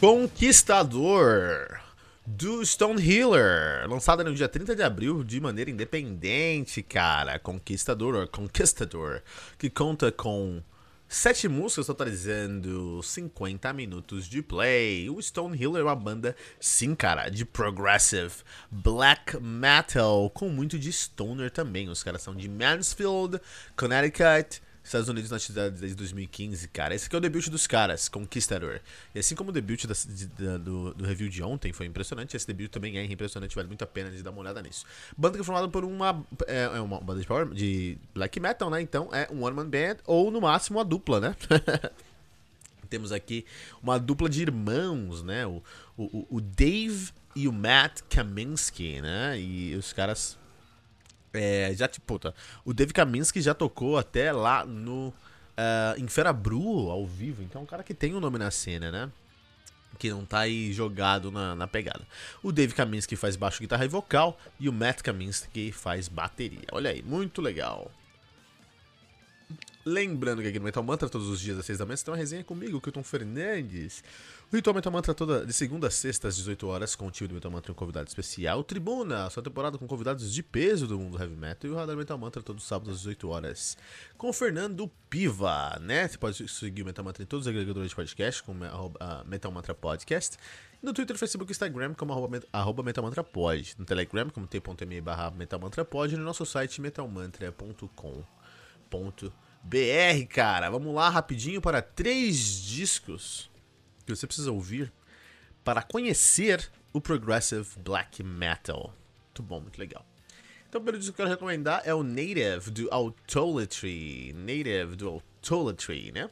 Conquistador do Stone Healer, lançada no dia 30 de abril de maneira independente, cara. Conquistador, Conquistador, que conta com sete músicas totalizando 50 minutos de play. O Stone Healer é uma banda, sim, cara, de progressive black metal, com muito de stoner também. Os caras são de Mansfield, Connecticut. Estados Unidos na atividade desde 2015, cara. Esse aqui é o debut dos caras, Conquistador. E assim como o debut da, da, do, do, review de ontem foi impressionante, esse debut também é impressionante, vale muito a pena de dar uma olhada nisso. Banda que é formada por uma. É, é uma banda de, power, de black metal, né? Então é um one-man band ou no máximo uma dupla, né? Temos aqui uma dupla de irmãos, né? O, o, o Dave e o Matt Kaminsky, né? E os caras é, já, tipo, o Dave Kaminsky já tocou até lá no. Uh, em Ferabru ao vivo, então é um cara que tem um nome na cena, né? Que não tá aí jogado na, na pegada. O Dave Kaminsky faz baixo, guitarra e vocal, e o Matt Kaminsky faz bateria. Olha aí, muito legal. Lembrando que aqui no Metal Mantra, todos os dias às 6 da manhã, você tem uma resenha comigo, Kilton Fernandes. O Ritual Metal Mantra toda de segunda a sexta às 18 horas, com o time do Metal Mantra e um convidado especial. Tribuna, sua temporada com convidados de peso do mundo heavy metal. E o Radar Metal Mantra todos os sábados às 18 horas, com o Fernando Piva, né? Você pode seguir o Metal Mantra em todos os agregadores de podcast, como uh, Metal Mantra Podcast. No Twitter, Facebook e Instagram, como arroba, arroba metalmantrapod. No Telegram, como t.me barra metalmantrapod. E no nosso site, metalmantra.com.br BR, cara. Vamos lá rapidinho para três discos que você precisa ouvir para conhecer o Progressive Black Metal. Muito bom, muito legal. Então, o primeiro disco que eu quero recomendar é o Native do Autolatry. Native do Autolatry, né?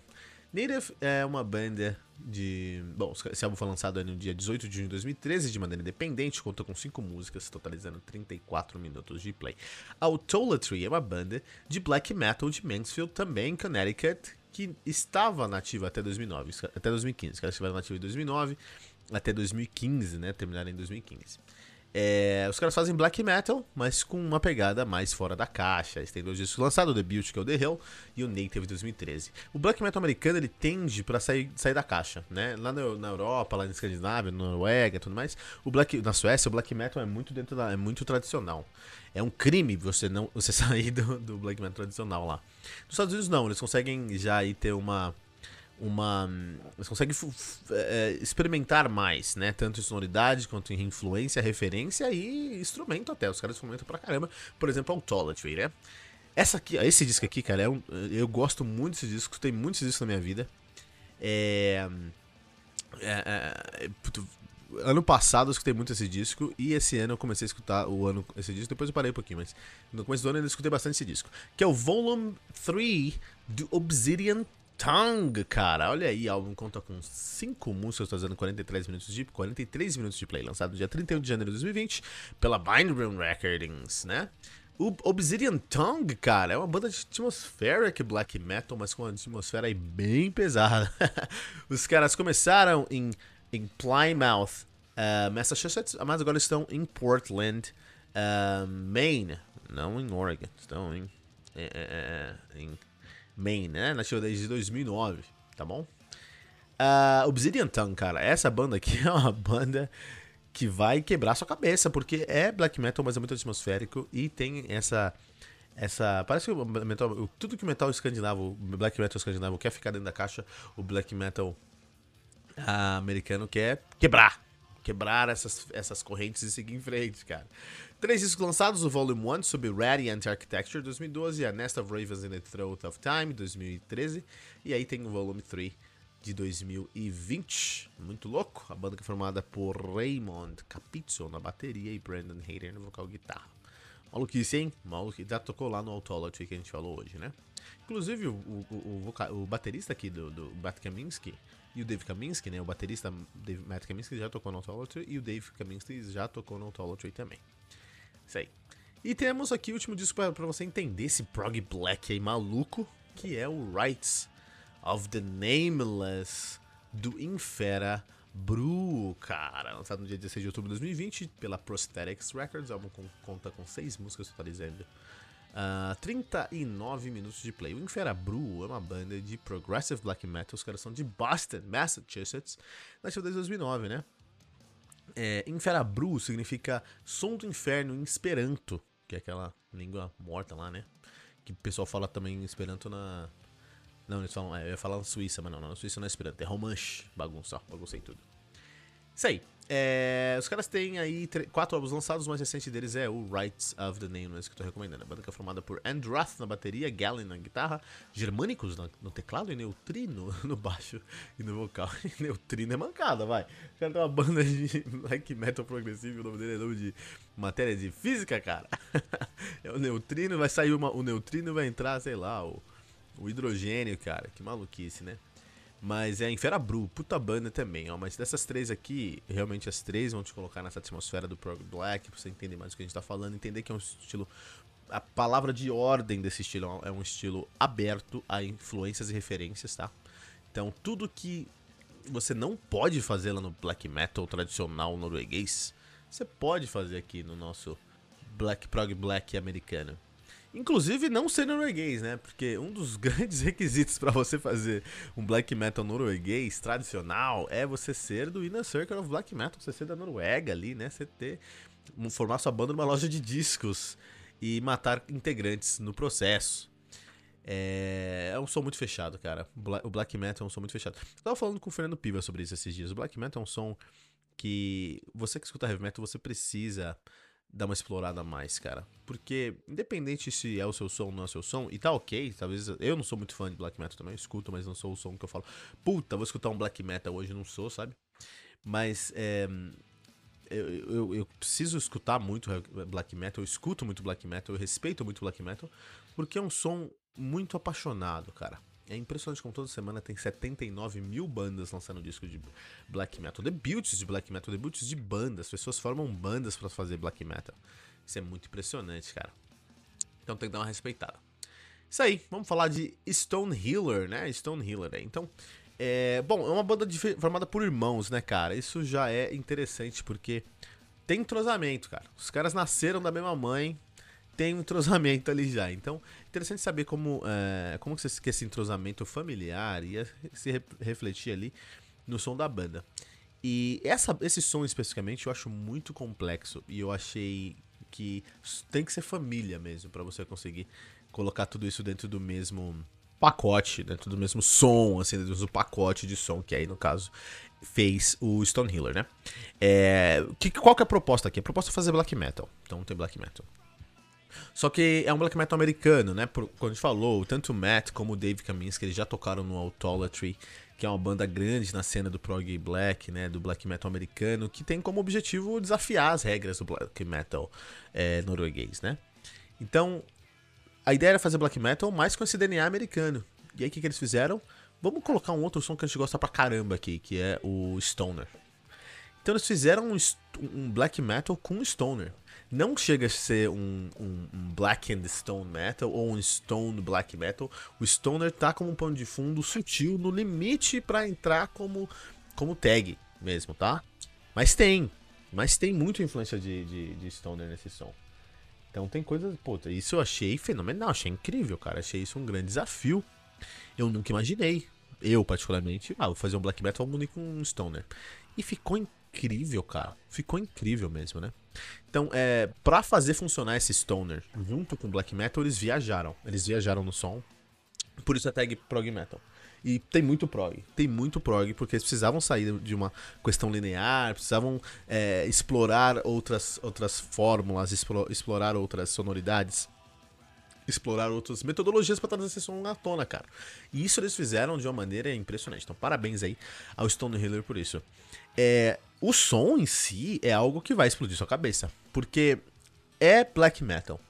Native é uma banda de. Bom, esse álbum foi lançado no dia 18 de junho de 2013 de maneira independente, conta com 5 músicas, totalizando 34 minutos de play. Autolatry é uma banda de black metal de Mansfield, também em Connecticut, que estava nativa até 2009, até 2015. Os caras estiveram nativos em 2009 até 2015, né? Terminaram em 2015. É, os caras fazem black metal, mas com uma pegada mais fora da caixa. Eles têm dois discos lançados, o Debut, que é o The Hill, e o Native 2013. O black metal americano, ele tende para sair, sair da caixa, né? Lá na, na, Europa, lá na Escandinávia, na Noruega e tudo mais, o black, na Suécia, o black metal é muito dentro da, é muito tradicional. É um crime você não você sair do, do black metal tradicional lá. Nos Estados Unidos não, eles conseguem já aí ter uma uma. Você consegue é, experimentar mais, né? Tanto em sonoridade quanto em influência, referência e instrumento até. Os caras instrumentam pra caramba. Por exemplo, Autolatry, né? Essa aqui, esse disco aqui, cara, é um, eu gosto muito desse disco, tem muitos discos na minha vida. É, é, é, ano passado eu escutei muito esse disco e esse ano eu comecei a escutar o ano esse disco, depois eu parei um pouquinho, mas no começo do ano eu escutei bastante esse disco, que é o Volume 3 do Obsidian Tongue, cara. Olha aí, álbum conta com 5 músicas, fazendo 43 minutos de 43 minutos de play, lançado no dia 31 de janeiro de 2020 pela Bindroom Recordings, né? O Obsidian Tongue, cara, é uma banda de atmospheric black metal, mas com uma atmosfera aí bem pesada. Os caras começaram em, em Plymouth, uh, Massachusetts, mas agora estão em Portland, uh, Maine, não em Oregon, estão em, é, é, em Main, né? Nasceu desde 2009, tá bom? Uh, Obsidian Tongue, cara, essa banda aqui é uma banda que vai quebrar sua cabeça, porque é black metal, mas é muito atmosférico e tem essa. essa parece que o metal, tudo que o metal escandinavo, black metal escandinavo quer ficar dentro da caixa, o black metal uh, americano quer quebrar. Quebrar essas, essas correntes e seguir em frente, cara. Três discos lançados, o Volume 1 sobre Radiant Architecture 2012, a Nest of Ravens in the Throat of Time 2013, e aí tem o Volume 3 de 2020. Muito louco. A banda que é formada por Raymond Capizzo na bateria e Brandon Hayden no vocal guitarra. Maluquice, hein? Maluquice. Já tocou lá no Autology que a gente falou hoje, né? Inclusive, o, o, o, o baterista aqui do, do Matt Kaminsky e o Dave Kaminsky, né? O baterista Dave, Matt Kaminsky já tocou no Autolatry e o Dave Kaminsky já tocou no Autolatry também. Isso aí. E temos aqui o último disco para você entender esse prog black aí maluco, que é o Rights of the Nameless do Infera Bru, cara. Lançado no dia 16 de outubro de 2020 pela Prosthetics Records. O álbum conta com seis músicas totalizando uh, ah, 39 minutos de play. O Infera Bru é uma banda de progressive black metal. Os caras são de Boston, Massachusetts. Nasceu desde 2009, né? É, Inferabru significa som do inferno em Esperanto, que é aquela língua morta lá, né? Que o pessoal fala também em Esperanto na. Não, eles falam. É, eu ia falar na Suíça, mas não, não na Suíça não é Esperanto, é Romanche. Bagunça, baguncei tudo. Isso aí. É, os caras têm aí quatro álbuns lançados, o mais recente deles é o Rights of the Nameless, que eu tô recomendando. A banda que é formada por Andrath na bateria, Gallin na guitarra, Germânicos no teclado e Neutrino no baixo e no vocal. E Neutrino é mancada, vai. O cara tem uma banda de black metal progressivo, o nome dele é nome de matéria de física, cara. é o Neutrino, vai sair uma, o Neutrino vai entrar, sei lá, o, o hidrogênio, cara. Que maluquice, né? Mas é Infera Bru, puta banda também, ó. Mas dessas três aqui, realmente as três vão te colocar nessa atmosfera do Prog Black, pra você entender mais o que a gente tá falando, entender que é um estilo. A palavra de ordem desse estilo é um estilo aberto a influências e referências, tá? Então tudo que você não pode fazer lá no black metal tradicional norueguês, você pode fazer aqui no nosso black prog black americano. Inclusive não ser norueguês, né? Porque um dos grandes requisitos para você fazer um black metal norueguês tradicional é você ser do Inner Circle of Black Metal, você ser da Noruega ali, né? Você ter formar sua banda numa loja de discos e matar integrantes no processo. É, é um som muito fechado, cara. O black metal é um som muito fechado. Eu tava falando com o Fernando Piva sobre isso esses dias. O black metal é um som que você que escuta heavy metal, você precisa dar uma explorada mais, cara. Porque, independente se é o seu som ou não é o seu som, e tá ok, talvez. Eu não sou muito fã de black metal também, eu escuto, mas não sou o som que eu falo. Puta, vou escutar um black metal hoje, não sou, sabe? Mas é, eu, eu, eu, preciso escutar muito black metal, eu escuto muito black metal, eu respeito muito black metal, porque é um som muito apaixonado, cara. É impressionante como toda semana tem 79 mil bandas lançando disco de black metal. Debuts de black metal, debuts de bandas. Pessoas formam bandas para fazer black metal. Isso é muito impressionante, cara. Então tem que dar uma respeitada. Isso aí, vamos falar de Stone Healer, né? Stone Healer. Então, é, bom, é uma banda de, formada por irmãos, né, cara? Isso já é interessante porque tem entrosamento, cara. Os caras nasceram da mesma mãe, tem um entrosamento ali já. Então, interessante saber como, é, como que esse entrosamento familiar ia se refletir ali no som da banda. E essa, esse som especificamente eu acho muito complexo e eu achei que tem que ser família mesmo para você conseguir colocar tudo isso dentro do mesmo pacote, dentro do mesmo som, assim, dentro do pacote de som que aí no caso fez o Stone Healer, né? É, que, qual que é a proposta aqui? A proposta é fazer black metal. Então tem black metal. Só que é um black metal americano, né? Por, quando a gente falou, tanto o Matt como o Dave Kaminsky, eles já tocaram no Autolatry, que é uma banda grande na cena do prog black, né? Do black metal americano, que tem como objetivo desafiar as regras do black metal é, norueguês, né? Então, a ideia era fazer black metal, mas com esse DNA americano. E aí, o que, que eles fizeram? Vamos colocar um outro som que a gente gosta pra caramba aqui, que é o Stoner. Então eles fizeram um, um black metal com Stoner não chega a ser um, um, um, black and stone metal ou um stone black metal. O stoner tá como um pano de fundo sutil no limite para entrar como como tag mesmo, tá? Mas tem, mas tem muita influência de, de, de stoner nesse som. Então tem coisas, puta, isso eu achei fenomenal, achei incrível, cara. Achei isso um grande desafio. Eu nunca imaginei, eu particularmente, ah, vou fazer um black metal único com um stoner. E ficou incrível, cara. Ficou incrível mesmo, né? Então, é, para fazer funcionar esse stoner junto com black metal, eles viajaram. Eles viajaram no som. Por isso a tag prog metal. E tem muito prog, tem muito prog, porque eles precisavam sair de uma questão linear, precisavam é, explorar outras, outras fórmulas, explorar outras sonoridades, explorar outras metodologias para trazer esse som à tona, cara. E isso eles fizeram de uma maneira impressionante. Então, parabéns aí ao Stone Healer por isso. É, o som em si é algo que vai explodir sua cabeça. Porque é black metal.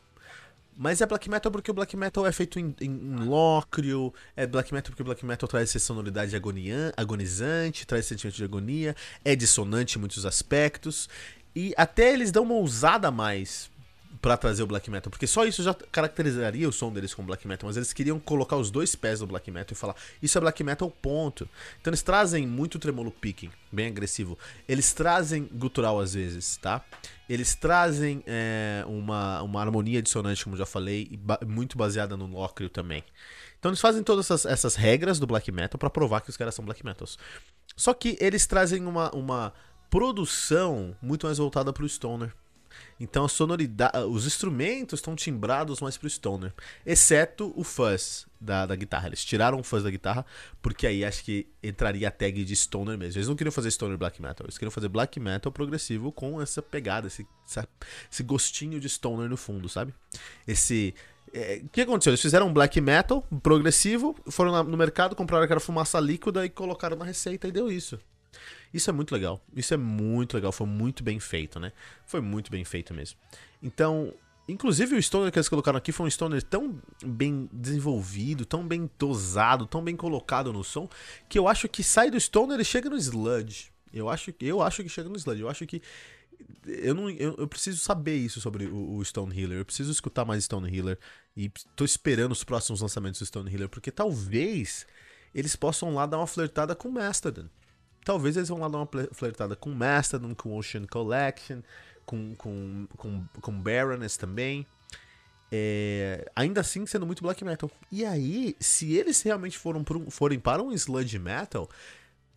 Mas é black metal porque o black metal é feito em, em, em lócrio, é black metal porque o black metal traz essa sonoridade agonia, agonizante, traz sentimento de agonia, é dissonante em muitos aspectos. E até eles dão uma ousada a mais para trazer o black metal, porque só isso já caracterizaria o som deles como black metal, mas eles queriam colocar os dois pés no black metal e falar, isso é black metal, ponto. Então eles trazem muito tremolo picking, bem agressivo. Eles trazem gutural às vezes, tá? Eles trazem é, uma, uma harmonia dissonante, como já falei, ba muito baseada no lócrio também. Então eles fazem todas essas, essas regras do black metal para provar que os caras são black metals. Só que eles trazem uma, uma produção muito mais voltada pro stoner. Então a sonoridade, os instrumentos estão timbrados mais pro stoner, exceto o fuzz da, da guitarra. Eles tiraram o fuzz da guitarra porque aí acho que entraria a tag de stoner mesmo. Eles não queriam fazer stoner black metal, eles queriam fazer black metal progressivo com essa pegada, esse, esse gostinho de stoner no fundo, sabe? Esse é, o que aconteceu? Eles fizeram um black metal progressivo, foram no mercado, compraram aquela fumaça líquida e colocaram na receita e deu isso. Isso é muito legal. Isso é muito legal. Foi muito bem feito, né? Foi muito bem feito mesmo. Então, inclusive o stoner que eles colocaram aqui foi um stoner tão bem desenvolvido, tão bem dosado, tão bem colocado no som, que eu acho que sai do stoner e chega no sludge. Eu acho, eu acho que chega no sludge. Eu acho que eu, não, eu, eu, preciso saber isso sobre o, o, Stone Healer. Eu preciso escutar mais Stone Healer. E tô esperando os próximos lançamentos do Stone Healer, porque talvez eles possam lá dar uma flertada com Mastodon. Talvez eles vão lá dar uma flertada com Mastodon, com Ocean Collection, com, com, com, com Baroness também. É, ainda assim sendo muito black metal. E aí, se eles realmente foram um, forem para um sludge metal,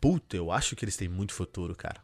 puta, eu acho que eles têm muito futuro, cara.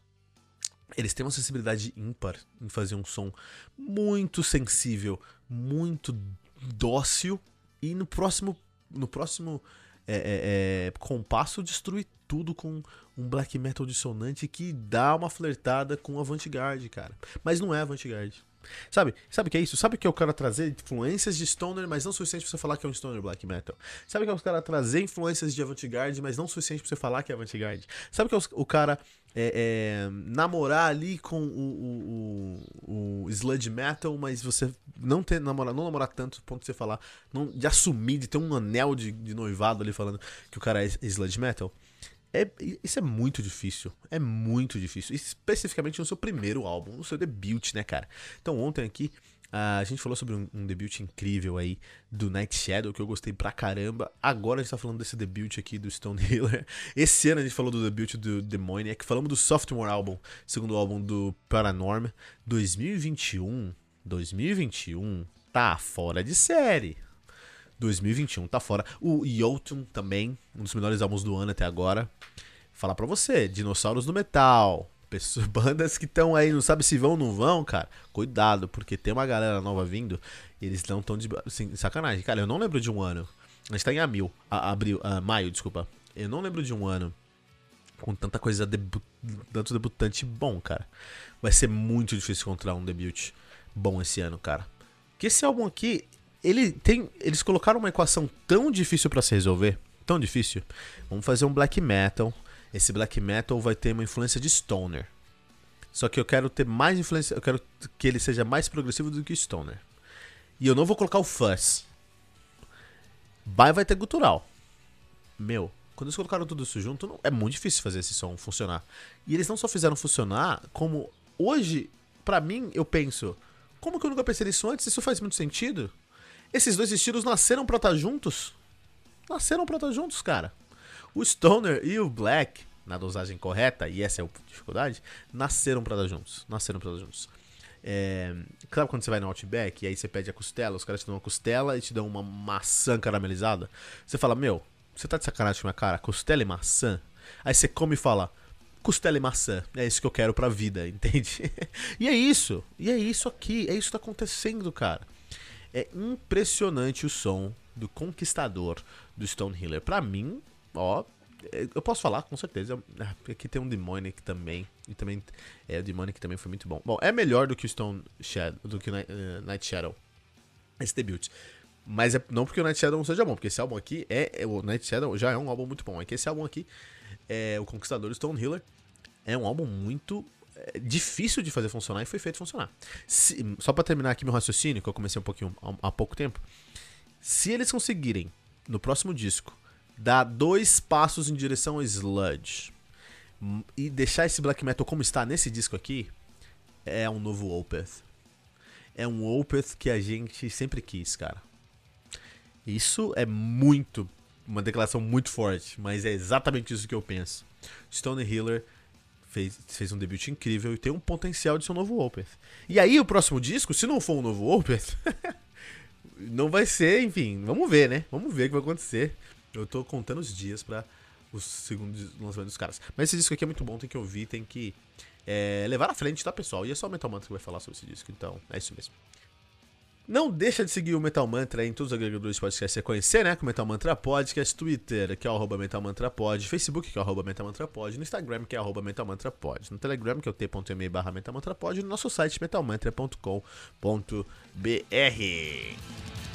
Eles têm uma sensibilidade ímpar em fazer um som muito sensível, muito dócil e no próximo no próximo é, é, é, compasso destrui tudo com um black metal dissonante que dá uma flertada com avant-garde, cara. Mas não é avant-garde. Sabe? Sabe o que é isso? Sabe o que o cara trazer influências de stoner, mas não suficiente pra você falar que é um stoner black metal? Sabe o que é o cara trazer influências de avant-garde, mas não suficiente pra você falar que é avant-garde? Sabe o que é o cara é, é, namorar ali com o, o, o, sludge metal, mas você não ter namorar, não namorar tanto, ponto de você falar, não, de assumir, de ter um anel de, de noivado ali falando que o cara é sludge metal? É, isso é muito difícil. É muito difícil. Especificamente no seu primeiro álbum, no seu debut, né, cara? Então, ontem aqui, a gente falou sobre um, um, debut incrível aí do Night Shadow, que eu gostei pra caramba. Agora a gente tá falando desse debut aqui do Stone Healer. Esse ano a gente falou do debut do Demoniac. Falamos do Sophomore Album, segundo álbum do Paranorm. 2021, 2021 tá fora de série. 2021 tá fora. O Jotun também, um dos melhores álbuns do ano até agora. Falar pra você, Dinossauros do Metal. Pessoas, bandas que estão aí, não sabe se vão ou não vão, cara. Cuidado, porque tem uma galera nova vindo. eles não estão de assim, sacanagem. Cara, eu não lembro de um ano. A gente tá em abril, a, abril, a, maio, desculpa. Eu não lembro de um ano com tanta coisa, debu tanto debutante bom, cara. Vai ser muito difícil encontrar um debut bom esse ano, cara. Que esse álbum aqui, ele tem, eles colocaram uma equação tão difícil para se resolver, tão difícil. Vamos fazer um black metal. Esse black metal vai ter uma influência de stoner. Só que eu quero ter mais influência, eu quero que ele seja mais progressivo do que stoner. E eu não vou colocar o fuzz. Vai vai ter gutural. Meu, quando eles colocaram tudo isso junto, não, é muito difícil fazer esse som funcionar. E eles não só fizeram funcionar, como hoje, para mim, eu penso, como que eu nunca pensei nisso antes? Isso faz muito sentido? Esses dois estilos nasceram pra estar tá juntos. Nasceram pra estar tá juntos, cara. O Stoner e o Black, na dosagem correta, e essa é a dificuldade, nasceram pra estar tá juntos. Nasceram pra estar juntos. É, sabe quando você vai no Outback e aí você pede a costela, os caras te dão uma costela e te dão uma maçã caramelizada? Você fala, meu, você tá de sacanagem com a minha cara? Costela e maçã? Aí você come e fala, costela e maçã. É isso que eu quero pra vida, entende? e é isso. E é isso aqui. É isso que tá acontecendo, cara. É impressionante o som do Conquistador do Stonehealer. Para mim, ó, é, eu posso falar com certeza. É, aqui tem um Demonic também. E também. É, o Demonic também foi muito bom. Bom, é melhor do que o Stone Shadow, do que o Night Shadow. Esse debut. Mas é não porque o Night Shadow não seja bom, porque esse álbum aqui é. é o Night Shadow já é um álbum muito bom. É que esse álbum aqui, é o Conquistador Stone Healer, é um álbum muito difícil de fazer funcionar e foi feito funcionar. Se, só para terminar aqui meu raciocínio, que eu comecei um pouquinho há, há pouco tempo. Se eles conseguirem, no próximo disco, dar dois passos em direção ao sludge e deixar esse black metal como está nesse disco aqui, é um novo Opeth. É um Opeth que a gente sempre quis, cara. Isso é muito, uma declaração muito forte, mas é exatamente isso que eu penso. Stone Healer fez, fez um debut incrível e tem um potencial de ser um novo Opeth. E aí o próximo disco, se não for um novo Opeth, não vai ser, enfim, vamos ver, né? Vamos ver o que vai acontecer. Eu tô contando os dias para os segundos lançamentos dos caras. Mas esse disco aqui é muito bom, tem que ouvir, tem que é, levar à frente, tá, pessoal? E é só o Metal Mantra que vai falar sobre esse disco, então é isso mesmo. Não deixa de seguir o Metal Mantra em todos os agregadores de podcast que você conhecer, né? Com o Metal Mantra Podcast, Twitter, que é o Metal Mantra Pod, Facebook, que é o Metal Mantra Pod, no Instagram, que é o Metal Mantra Pod, no Telegram, que é o t.me barra Metal Mantra Pod, e no nosso site metalmantra.com.br.